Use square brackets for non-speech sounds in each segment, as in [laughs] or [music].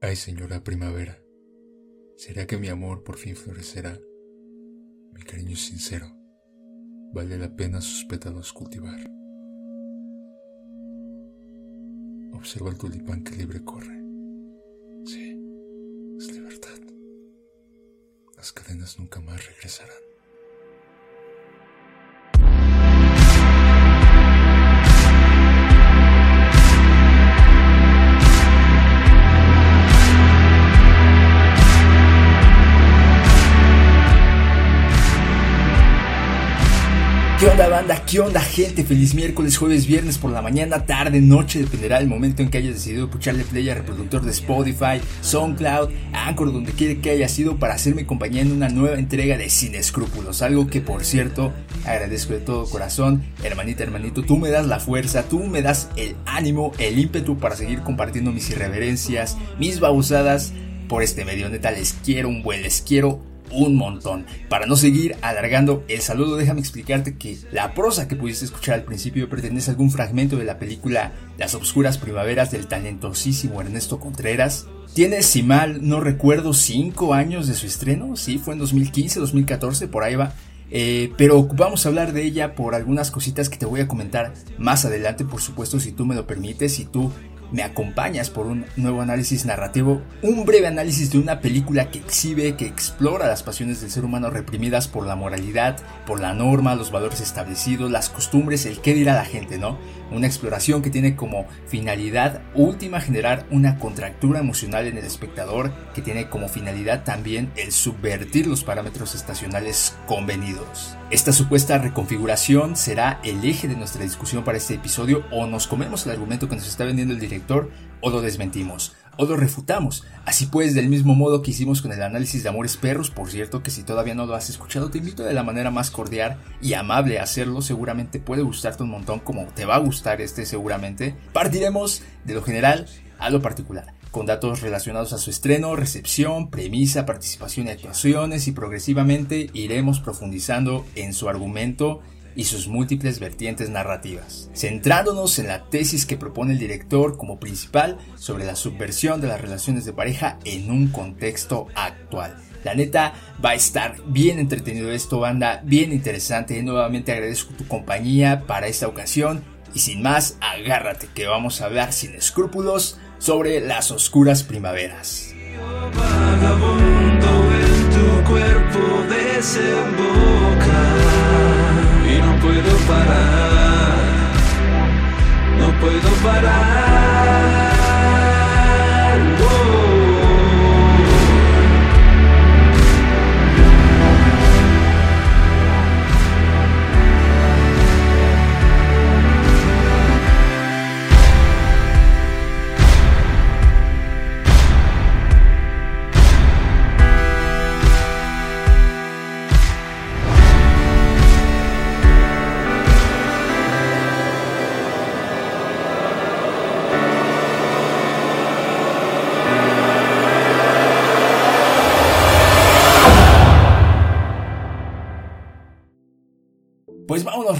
Ay, señora primavera, ¿será que mi amor por fin florecerá? Mi cariño sincero, vale la pena sus pétalos cultivar. Observa el tulipán que libre corre. Sí, es libertad. Las cadenas nunca más regresarán. ¿Qué onda banda? ¿Qué onda gente? Feliz miércoles, jueves, viernes por la mañana, tarde, noche, dependerá del momento en que hayas decidido pucharle play al reproductor de Spotify, SoundCloud, Anchor, donde quiera que haya sido para hacerme compañía en una nueva entrega de Sin Escrúpulos. Algo que por cierto agradezco de todo corazón, hermanita, hermanito, tú me das la fuerza, tú me das el ánimo, el ímpetu para seguir compartiendo mis irreverencias, mis babosadas por este medio. Neta, les quiero un buen, les quiero un montón. Para no seguir alargando el saludo, déjame explicarte que la prosa que pudiste escuchar al principio pertenece a algún fragmento de la película Las Obscuras Primaveras del talentosísimo Ernesto Contreras. Tiene, si mal no recuerdo, 5 años de su estreno, sí, fue en 2015, 2014, por ahí va. Eh, pero vamos a hablar de ella por algunas cositas que te voy a comentar más adelante, por supuesto, si tú me lo permites, si tú me acompañas por un nuevo análisis narrativo, un breve análisis de una película que exhibe, que explora las pasiones del ser humano reprimidas por la moralidad, por la norma, los valores establecidos, las costumbres, el qué dirá la gente, ¿no? Una exploración que tiene como finalidad última generar una contractura emocional en el espectador, que tiene como finalidad también el subvertir los parámetros estacionales convenidos. Esta supuesta reconfiguración será el eje de nuestra discusión para este episodio o nos comemos el argumento que nos está vendiendo el director o lo desmentimos o lo refutamos. Así pues, del mismo modo que hicimos con el análisis de Amores Perros, por cierto que si todavía no lo has escuchado, te invito de la manera más cordial y amable a hacerlo, seguramente puede gustarte un montón como te va a gustar este seguramente. Partiremos de lo general a lo particular con datos relacionados a su estreno, recepción, premisa, participación y actuaciones y progresivamente iremos profundizando en su argumento y sus múltiples vertientes narrativas, centrándonos en la tesis que propone el director como principal sobre la subversión de las relaciones de pareja en un contexto actual. La neta va a estar bien entretenido esto, banda, bien interesante. Nuevamente agradezco tu compañía para esta ocasión y sin más, agárrate que vamos a hablar sin escrúpulos sobre las oscuras primaveras. Puedo parar, no puedo parar. Pues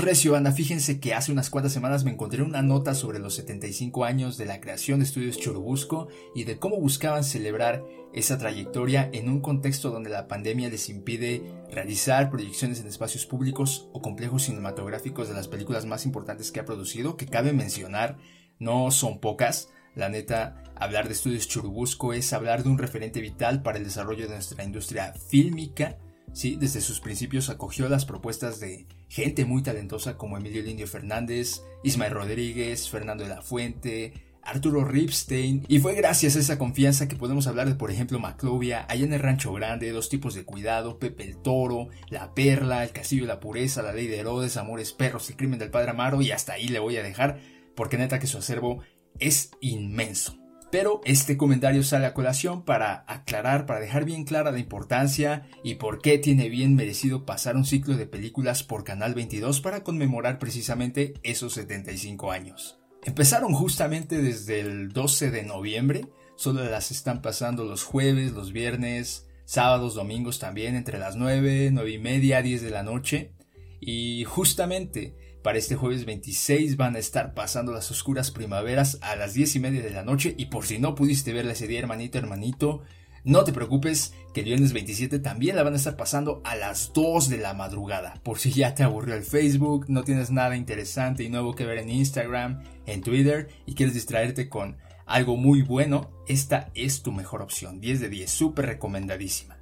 vámonos recio, Ana. Fíjense que hace unas cuantas semanas me encontré una nota sobre los 75 años de la creación de Estudios Churubusco y de cómo buscaban celebrar esa trayectoria en un contexto donde la pandemia les impide realizar proyecciones en espacios públicos o complejos cinematográficos de las películas más importantes que ha producido, que cabe mencionar, no son pocas. La neta, hablar de Estudios Churubusco es hablar de un referente vital para el desarrollo de nuestra industria fílmica. Sí, desde sus principios acogió las propuestas de gente muy talentosa como Emilio Lindio Fernández, Ismael Rodríguez, Fernando de la Fuente, Arturo Ripstein, y fue gracias a esa confianza que podemos hablar de, por ejemplo, Maclovia, allá en el Rancho Grande, Dos Tipos de Cuidado, Pepe el Toro, La Perla, El Castillo de la Pureza, La Ley de Herodes, Amores Perros, El Crimen del Padre Amaro, y hasta ahí le voy a dejar, porque neta que su acervo es inmenso. Pero este comentario sale a colación para aclarar, para dejar bien clara la importancia y por qué tiene bien merecido pasar un ciclo de películas por Canal 22 para conmemorar precisamente esos 75 años. Empezaron justamente desde el 12 de noviembre, solo las están pasando los jueves, los viernes, sábados, domingos también, entre las 9, 9 y media, 10 de la noche. Y justamente Para este jueves 26 van a estar pasando las oscuras primaveras a las 10 y media de la noche y por si no pudiste verla ese día hermanito hermanito, no te preocupes que el viernes 27 también la van a estar pasando a las 2 de la madrugada. Por si ya te aburrió el Facebook, no tienes nada interesante y nuevo que ver en Instagram, en Twitter y quieres distraerte con algo muy bueno, esta es tu mejor opción. 10 de 10, súper recomendadísima.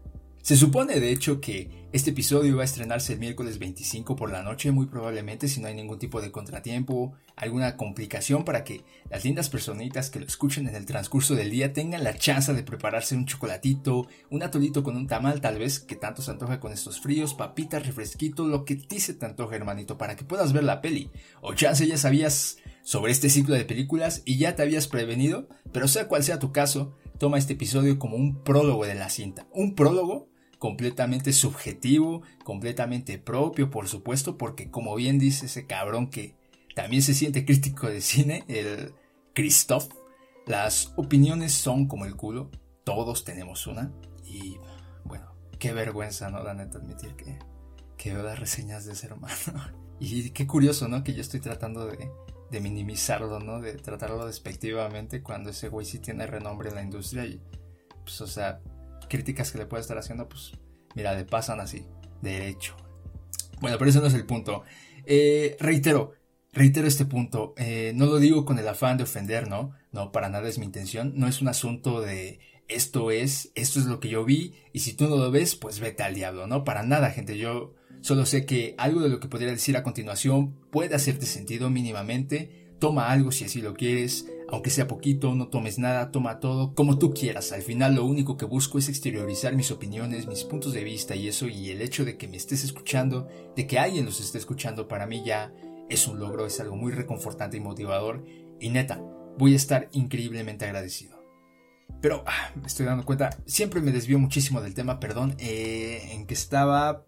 Se supone de hecho que este episodio va a estrenarse el miércoles 25 por la noche, muy probablemente si no hay ningún tipo de contratiempo, alguna complicación para que las lindas personitas que lo escuchen en el transcurso del día tengan la chance de prepararse un chocolatito, un atolito con un tamal tal vez que tanto se antoja con estos fríos, papitas, refresquito, lo que ti se te antoja hermanito para que puedas ver la peli. O chance ya sabías sobre este ciclo de películas y ya te habías prevenido, pero sea cual sea tu caso, toma este episodio como un prólogo de la cinta. Un prólogo completamente subjetivo, completamente propio, por supuesto, porque como bien dice ese cabrón que también se siente crítico de cine, el Christoph, las opiniones son como el culo, todos tenemos una, y bueno, qué vergüenza, ¿no? La neta, admitir que, que veo las reseñas de ese hermano. [laughs] Y qué curioso, ¿no? Que yo estoy tratando de, de minimizarlo, ¿no? De tratarlo despectivamente cuando ese güey sí tiene renombre en la industria y, pues, o sea, críticas que le puede estar haciendo, pues mira, le pasan así, derecho. Bueno, pero ese no es el punto. Eh, reitero, reitero este punto. Eh, no lo digo con el afán de ofender, ¿no? No, para nada es mi intención. No es un asunto de esto es, esto es lo que yo vi, y si tú no lo ves, pues vete al diablo, ¿no? Para nada, gente. Yo solo sé que algo de lo que podría decir a continuación puede hacerte sentido mínimamente Toma algo si así lo quieres, aunque sea poquito, no tomes nada, toma todo, como tú quieras. Al final lo único que busco es exteriorizar mis opiniones, mis puntos de vista y eso, y el hecho de que me estés escuchando, de que alguien los esté escuchando, para mí ya es un logro, es algo muy reconfortante y motivador. Y neta, voy a estar increíblemente agradecido. Pero ah, me estoy dando cuenta, siempre me desvío muchísimo del tema, perdón, eh, en que estaba...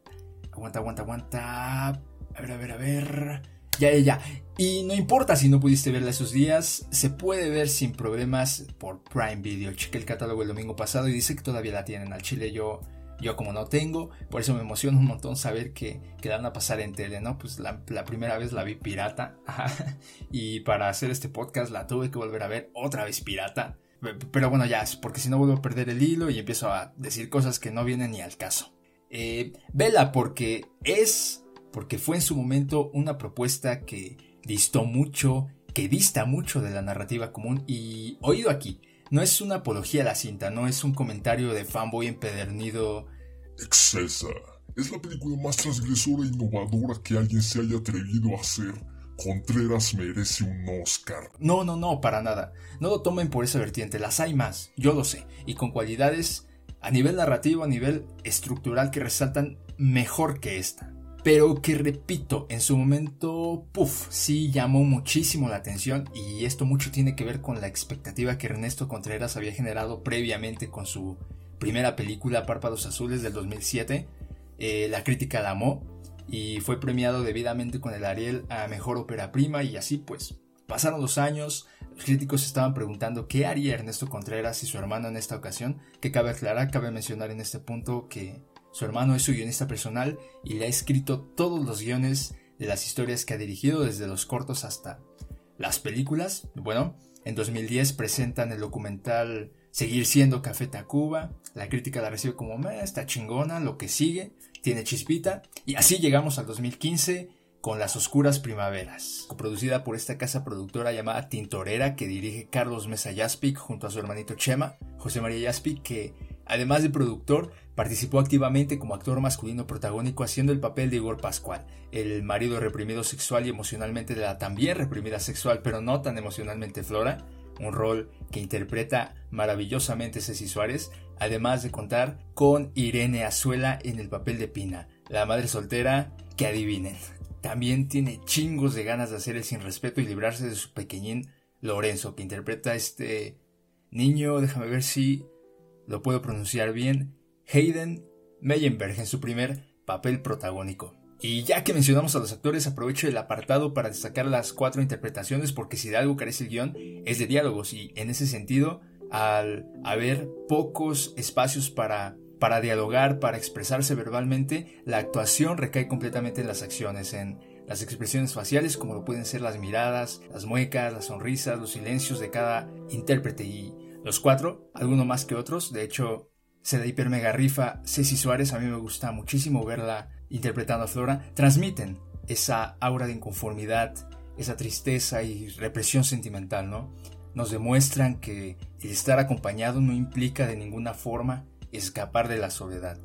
Aguanta, aguanta, aguanta. A ver, a ver, a ver. Ya, ya, ya. Y no importa si no pudiste verla esos días, se puede ver sin problemas por Prime Video. Chequé el catálogo el domingo pasado y dice que todavía la tienen al chile. Yo, yo como no tengo, por eso me emociona un montón saber que, que la van a pasar en tele, ¿no? Pues la, primera vez la vi pirata. [laughs] y para hacer este podcast la tuve que volver a ver otra vez pirata. Pero bueno, ya, porque si no vuelvo a perder el hilo y empiezo a decir cosas que no vienen ni al caso. Eh, vela porque es porque fue en su momento una propuesta que distó mucho, que dista mucho de la narrativa común y oído aquí, no es una apología a la cinta, no es un comentario de fanboy empedernido. Excesa. Es la película más transgresora e innovadora que alguien se haya atrevido a hacer. Contreras merece un Oscar. No, no, no, para nada. No lo tomen por esa vertiente, las hay más, yo lo sé, y con cualidades a nivel narrativo, a nivel estructural que resaltan mejor que esta pero que repito, en su momento, puff, sí llamó muchísimo la atención y esto mucho tiene que ver con la expectativa que Ernesto Contreras había generado previamente con su primera película Párpados Azules del 2007. Eh, la crítica la amó y fue premiado debidamente con el Ariel a Mejor Ópera Prima y así pues pasaron los años, los críticos estaban preguntando qué haría Ernesto Contreras y su hermano en esta ocasión, que cabe aclarar, cabe mencionar en este punto que su hermano es su guionista personal y le ha escrito todos los guiones de las historias que ha dirigido, desde los cortos hasta las películas. Bueno, en 2010 presentan el documental Seguir siendo Café Tacuba. La crítica la recibe como, está chingona, lo que sigue, tiene chispita. Y así llegamos al 2015 con Las Oscuras Primaveras, coproducida por esta casa productora llamada Tintorera que dirige Carlos Mesa Yaspic junto a su hermanito Chema, José María Yaspic, que además de productor Participó activamente como actor masculino protagónico haciendo el papel de Igor Pascual, el marido reprimido sexual y emocionalmente de la también reprimida sexual pero no tan emocionalmente Flora, un rol que interpreta maravillosamente Ceci Suárez, además de contar con Irene Azuela en el papel de Pina, la madre soltera que adivinen. También tiene chingos de ganas de hacer el sin respeto y librarse de su pequeñín Lorenzo, que interpreta a este niño, déjame ver si lo puedo pronunciar bien, Hayden Meyenberg en su primer papel protagónico. Y ya que mencionamos a los actores, aprovecho el apartado para destacar las cuatro interpretaciones porque si de algo carece el guion es de diálogos y en ese sentido, al haber pocos espacios para, para dialogar, para expresarse verbalmente, la actuación recae completamente en las acciones, en las expresiones faciales como lo pueden ser las miradas, las muecas, las sonrisas, los silencios de cada intérprete los cuatro, alguno más que otros, de hecho se da hiper mega rifa Ceci Suárez, a mí me gusta muchísimo verla interpretando a Flora, transmiten esa aura de inconformidad, esa tristeza y represión sentimental, ¿no? Nos demuestran que el estar acompañado no implica de ninguna forma escapar de la soledad.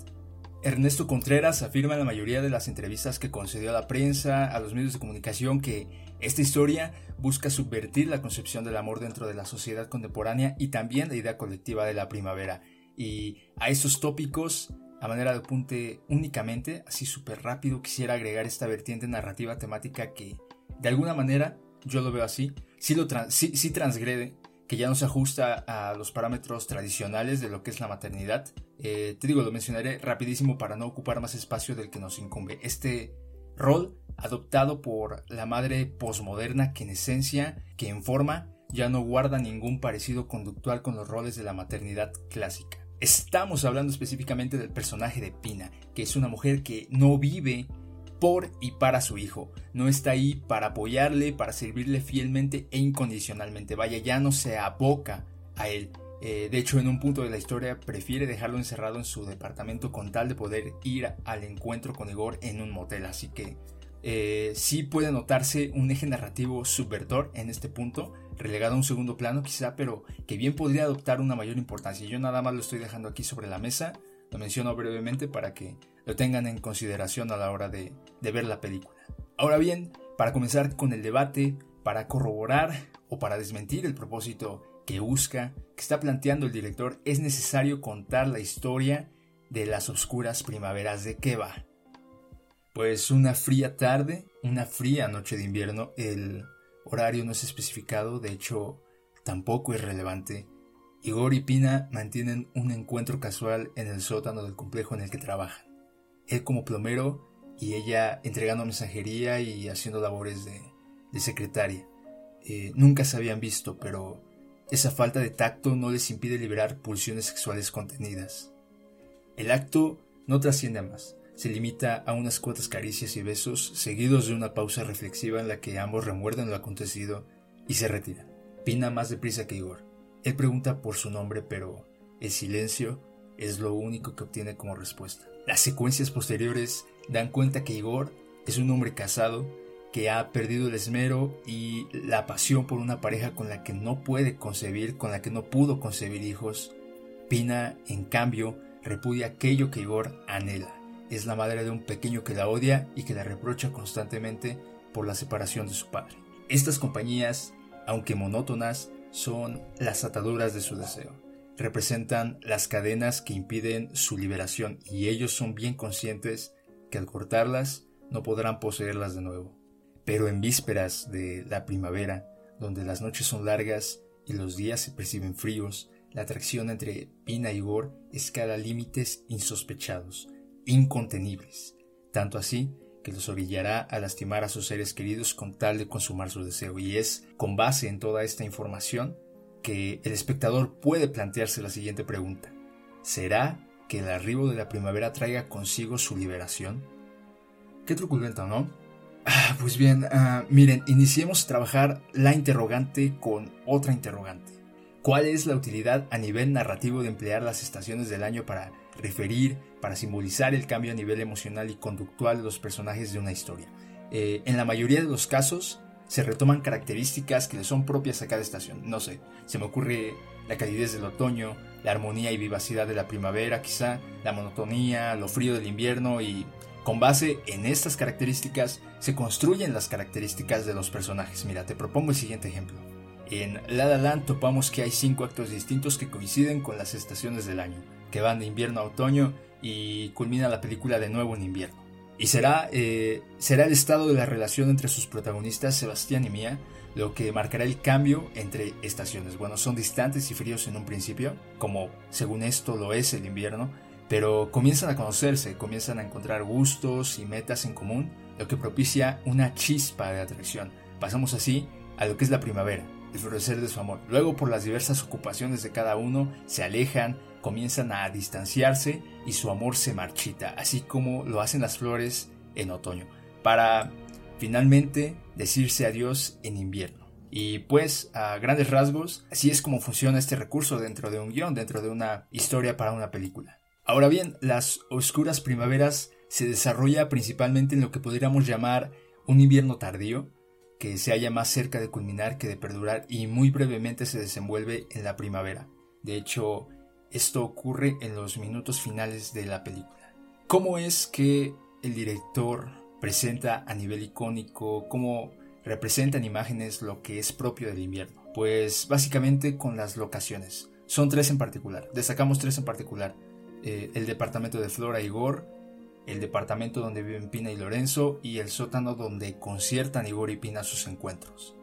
Ernesto Contreras afirma en la mayoría de las entrevistas que concedió a la prensa, a los medios de comunicación, que esta historia busca subvertir la concepción del amor dentro de la sociedad contemporánea y también la idea colectiva de la primavera. Y a esos tópicos, a manera de apunte únicamente, así súper rápido, quisiera agregar esta vertiente narrativa temática que, de alguna manera, yo lo veo así, sí, lo sí transgrede que ya no se ajusta a los parámetros tradicionales de lo que es la maternidad. Eh, te digo, lo mencionaré rapidísimo para no ocupar más espacio del que nos incumbe. Este rol adoptado por la madre posmoderna que en esencia, que en forma, ya no guarda ningún parecido conductual con los roles de la maternidad clásica. Estamos hablando específicamente del personaje de Pina, que es una mujer que no vive por y para su hijo. No está ahí para apoyarle, para servirle fielmente e incondicionalmente. Vaya, ya no se aboca a él. Eh, de hecho, en un punto de la historia prefiere dejarlo encerrado en su departamento con tal de poder ir al encuentro con Igor en un motel. Así que eh, sí puede notarse un eje narrativo subvertor en este punto, relegado a un segundo plano quizá, pero que bien podría adoptar una mayor importancia. Yo nada más lo estoy dejando aquí sobre la mesa, lo menciono brevemente para que lo tengan en consideración a la hora de, ver la película. Ahora bien, para comenzar con el debate, para corroborar o para desmentir el propósito que busca, que está planteando el director, es necesario contar la historia de las oscuras primaveras de Keva. Pues una fría tarde, una fría noche de invierno, el horario no es especificado, de hecho tampoco es relevante. Igor y Pina mantienen un encuentro casual en el sótano del complejo en el que trabajan él como plomero y ella entregando mensajería y haciendo labores de, secretaria. Eh, nunca se habían visto, pero esa falta de tacto no les impide liberar pulsiones sexuales contenidas. El acto no trasciende a más, se limita a unas cuantas caricias y besos seguidos de una pausa reflexiva en la que ambos remuerden lo acontecido y se retiran. Pina más deprisa que Igor. Él pregunta por su nombre, pero el silencio es lo único que obtiene como respuesta. Las secuencias posteriores dan cuenta que Igor es un hombre casado que ha perdido el esmero y la pasión por una pareja con la que no puede concebir, con la que no pudo concebir hijos. Pina, en cambio, repudia aquello que Igor anhela. Es la madre de un pequeño que la odia y que la reprocha constantemente por la separación de su padre. Estas compañías, aunque monótonas, son las ataduras de su deseo representan las cadenas que impiden su liberación y ellos son bien conscientes que al cortarlas no podrán poseerlas de nuevo. Pero en vísperas de la primavera, donde las noches son largas y los días se perciben fríos, la atracción entre Pina y Igor escala límites insospechados, incontenibles, tanto así que los orillará a lastimar a sus seres queridos con tal de consumar su deseo. Y es con base en toda esta información que el espectador puede plantearse la siguiente pregunta. ¿Será que el arribo de la primavera traiga consigo su liberación? Qué truculento, ¿no? Ah, pues bien, ah, miren, iniciemos a trabajar la interrogante con otra interrogante. ¿Cuál es la utilidad a nivel narrativo de emplear las estaciones del año para referir, para simbolizar el cambio a nivel emocional y conductual de los personajes de una historia? Eh, en la mayoría de los casos, se retoman características que le son propias a cada estación. No sé, se me ocurre la calidez del otoño, la armonía y vivacidad de la primavera quizá, la monotonía, lo frío del invierno y con base en estas características se construyen las características de los personajes. Mira, te propongo el siguiente ejemplo. En La La Land topamos que hay cinco actos distintos que coinciden con las estaciones del año, que van de invierno a otoño y culmina la película de nuevo en invierno. Y será, eh, será el estado de la relación entre sus protagonistas, Sebastián y Mía, lo que marcará el cambio entre estaciones. Bueno, son distantes y fríos en un principio, como según esto lo es el invierno, pero comienzan a conocerse, comienzan a encontrar gustos y metas en común, lo que propicia una chispa de atracción. Pasamos así a lo que es la primavera, el florecer de su amor. Luego, por las diversas ocupaciones de cada uno, se alejan, comienzan a distanciarse y su amor se marchita, así como lo hacen las flores en otoño. Para finalmente decirse adiós en invierno. Y pues, a grandes rasgos, así es como funciona este recurso dentro de un guion, dentro de una historia para una película. Ahora bien, las oscuras primaveras se desarrolla principalmente en lo que podríamos llamar un invierno tardío, que se halla más cerca de culminar que de perdurar y muy brevemente se desenvuelve en la primavera. De hecho, esto ocurre en los minutos finales de la película. ¿Cómo es que el director presenta a nivel icónico, cómo representa en imágenes lo que es propio del invierno? Pues básicamente con las locaciones. Son tres en particular. Destacamos tres en particular. Eh, el departamento de Flora y Igor, el departamento donde viven Pina y Lorenzo y el sótano donde conciertan Igor y Pina sus encuentros.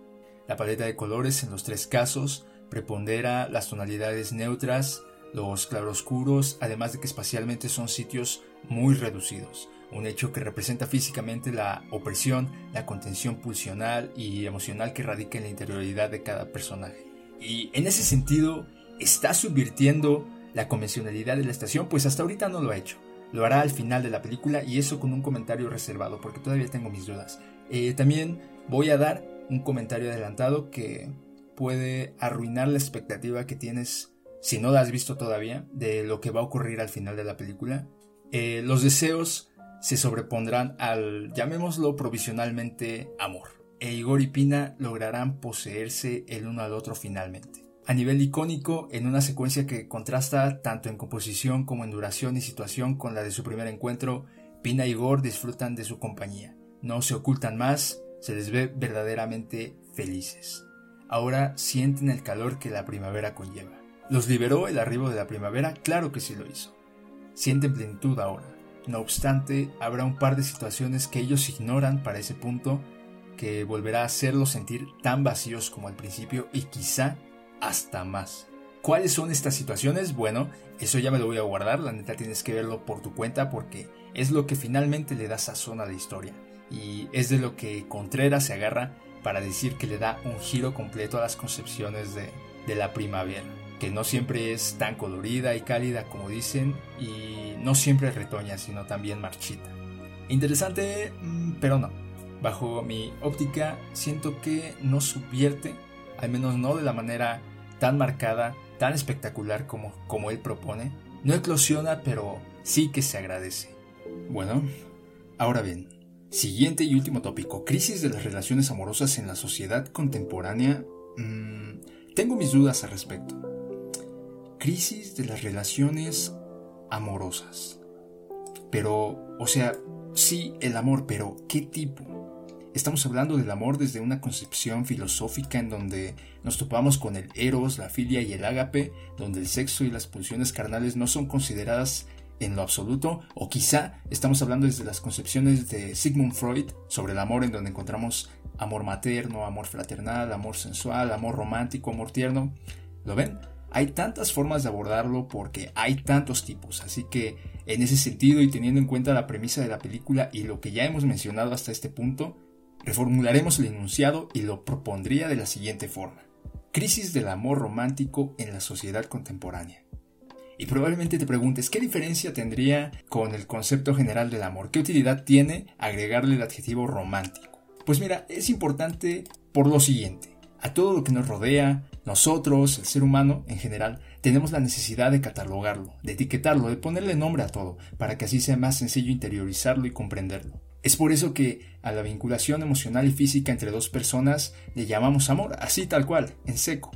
La paleta de colores en los tres casos prepondera las tonalidades neutras, los claroscuros, además de que espacialmente son sitios muy reducidos, un hecho que representa físicamente la opresión, la contención pulsional y emocional que radica en la interioridad de cada personaje. Y en ese sentido, está subvirtiendo la convencionalidad de la estación, pues hasta ahorita no lo ha hecho. Lo hará al final de la película y eso con un comentario reservado, porque todavía tengo mis dudas. Eh, también voy a dar un comentario adelantado que puede arruinar la expectativa que tienes, si no la has visto todavía, de lo que va a ocurrir al final de la película. Eh, los deseos se sobrepondrán al, llamémoslo provisionalmente, amor. E Igor y Pina lograrán poseerse el uno al otro finalmente a nivel icónico en una secuencia que contrasta tanto en composición como en duración y situación con la de su primer encuentro, Pina y Igor disfrutan de su compañía. No se ocultan más, se les ve verdaderamente felices. Ahora sienten el calor que la primavera conlleva. ¿Los liberó el arribo de la primavera? Claro que sí lo hizo. Sienten plenitud ahora. No obstante, habrá un par de situaciones que ellos ignoran para ese punto que volverá a hacerlos sentir tan vacíos como al principio y quizá hasta más. ¿Cuáles son estas situaciones? Bueno, eso ya me lo voy a guardar, la neta tienes que verlo por tu cuenta porque es lo que finalmente le da sazón a la historia. Y es de lo que Contreras se agarra para decir que le da un giro completo a las concepciones de, de la primavera, que no siempre es tan colorida y cálida como dicen y no siempre retoña, sino también marchita. Interesante, mm, pero no. Bajo mi óptica, siento que no subvierte, al menos no de la manera tan marcada, tan espectacular como, como él propone, no eclosiona, pero sí que se agradece. Bueno, ahora bien, siguiente y último tópico, crisis de las relaciones amorosas en la sociedad contemporánea. Mm, tengo mis dudas al respecto. Crisis de las relaciones amorosas. Pero, o sea, sí, el amor, pero ¿qué tipo? Estamos hablando del amor desde una concepción filosófica en donde nos topamos con el eros, la filia y el ágape, donde el sexo y las pulsiones carnales no son consideradas en lo absoluto, o quizá estamos hablando desde las concepciones de Sigmund Freud sobre el amor en donde encontramos amor materno, amor fraternal, amor sensual, amor romántico, amor tierno. ¿Lo ven? Hay tantas formas de abordarlo porque hay tantos tipos, así que en ese sentido y teniendo en cuenta la premisa de la película y lo que ya hemos mencionado hasta este punto, Reformularemos el enunciado y lo propondría de la siguiente forma. Crisis del amor romántico en la sociedad contemporánea. Y probablemente te preguntes, ¿qué diferencia tendría con el concepto general del amor? ¿Qué utilidad tiene agregarle el adjetivo romántico? Pues mira, es importante por lo siguiente. A todo lo que nos rodea, nosotros, el ser humano en general, tenemos la necesidad de catalogarlo, de etiquetarlo, de ponerle nombre a todo, para que así sea más sencillo interiorizarlo y comprenderlo. Es por eso que a la vinculación emocional y física entre dos personas le llamamos amor, así tal cual, en seco.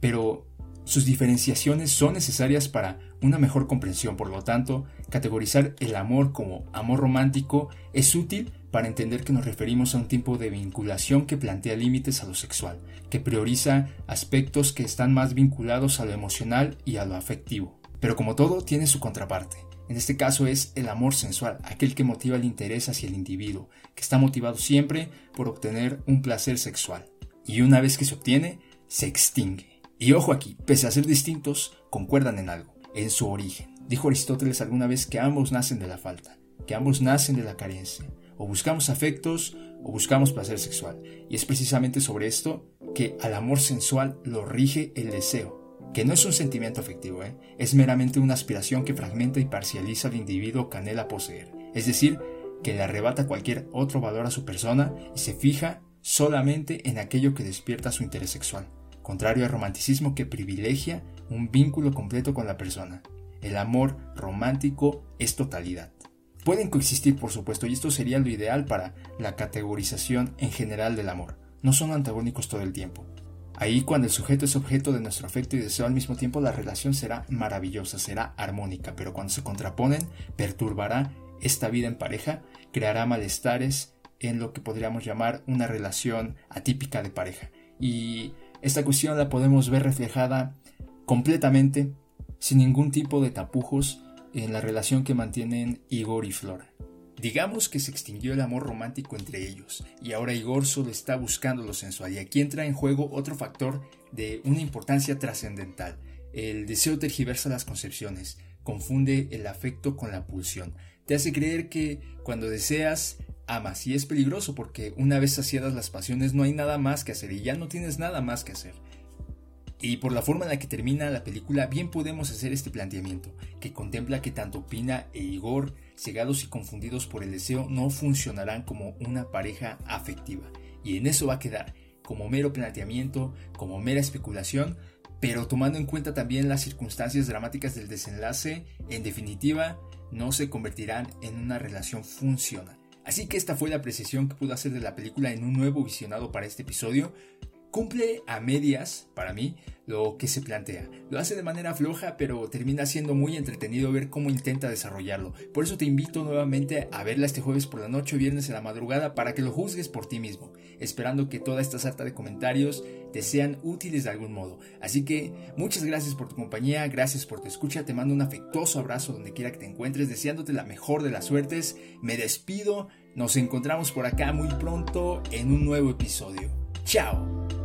Pero sus diferenciaciones son necesarias para una mejor comprensión, por lo tanto, categorizar el amor como amor romántico es útil para entender que nos referimos a un tipo de vinculación que plantea límites a lo sexual, que prioriza aspectos que están más vinculados a lo emocional y a lo afectivo. Pero como todo, tiene su contraparte. En este caso es el amor sensual, aquel que motiva el interés hacia el individuo, que está motivado siempre por obtener un placer sexual. Y una vez que se obtiene, se extingue. Y ojo aquí, pese a ser distintos, concuerdan en algo, en su origen. Dijo Aristóteles alguna vez que ambos nacen de la falta, que ambos nacen de la carencia. O buscamos afectos o buscamos placer sexual. Y es precisamente sobre esto que al amor sensual lo rige el deseo, que no es un sentimiento afectivo, ¿eh? es meramente una aspiración que fragmenta y parcializa al individuo que anhela poseer, es decir, que le arrebata cualquier otro valor a su persona y se fija solamente en aquello que despierta su interés sexual, contrario al romanticismo que privilegia un vínculo completo con la persona. El amor romántico es totalidad. Pueden coexistir, por supuesto, y esto sería lo ideal para la categorización en general del amor. No son antagónicos todo el tiempo. Ahí cuando el sujeto es objeto de nuestro afecto y deseo al mismo tiempo, la relación será maravillosa, será armónica, pero cuando se contraponen, perturbará esta vida en pareja, creará malestares en lo que podríamos llamar una relación atípica de pareja. Y esta cuestión la podemos ver reflejada completamente, sin ningún tipo de tapujos, en la relación que mantienen Igor y Flora. Digamos que se extinguió el amor romántico entre ellos y ahora Igor solo está buscando lo sensual y aquí entra en juego otro factor de una importancia trascendental. El deseo tergiversa las concepciones, confunde el afecto con la pulsión, te hace creer que cuando deseas amas y es peligroso porque una vez saciadas las pasiones no hay nada más que hacer y ya no tienes nada más que hacer. Y por la forma en la que termina la película, bien podemos hacer este planteamiento, que contempla que tanto Pina e Igor, cegados y confundidos por el deseo, no funcionarán como una pareja afectiva. Y en eso va a quedar, como mero planteamiento, como mera especulación, pero tomando en cuenta también las circunstancias dramáticas del desenlace, en definitiva, no se convertirán en una relación funcional. Así que esta fue la apreciación que pude hacer de la película en un nuevo visionado para este episodio cumple a medias, para mí, lo que se plantea. Lo hace de manera floja, pero termina siendo muy entretenido ver cómo intenta desarrollarlo. Por eso te invito nuevamente a verla este jueves por la noche o viernes en la madrugada para que lo juzgues por ti mismo, esperando que toda esta sarta de comentarios te sean útiles de algún modo. Así que muchas gracias por tu compañía, gracias por tu escucha, te mando un afectuoso abrazo donde quiera que te encuentres, deseándote la mejor de las suertes. Me despido, nos encontramos por acá muy pronto en un nuevo episodio. Chao.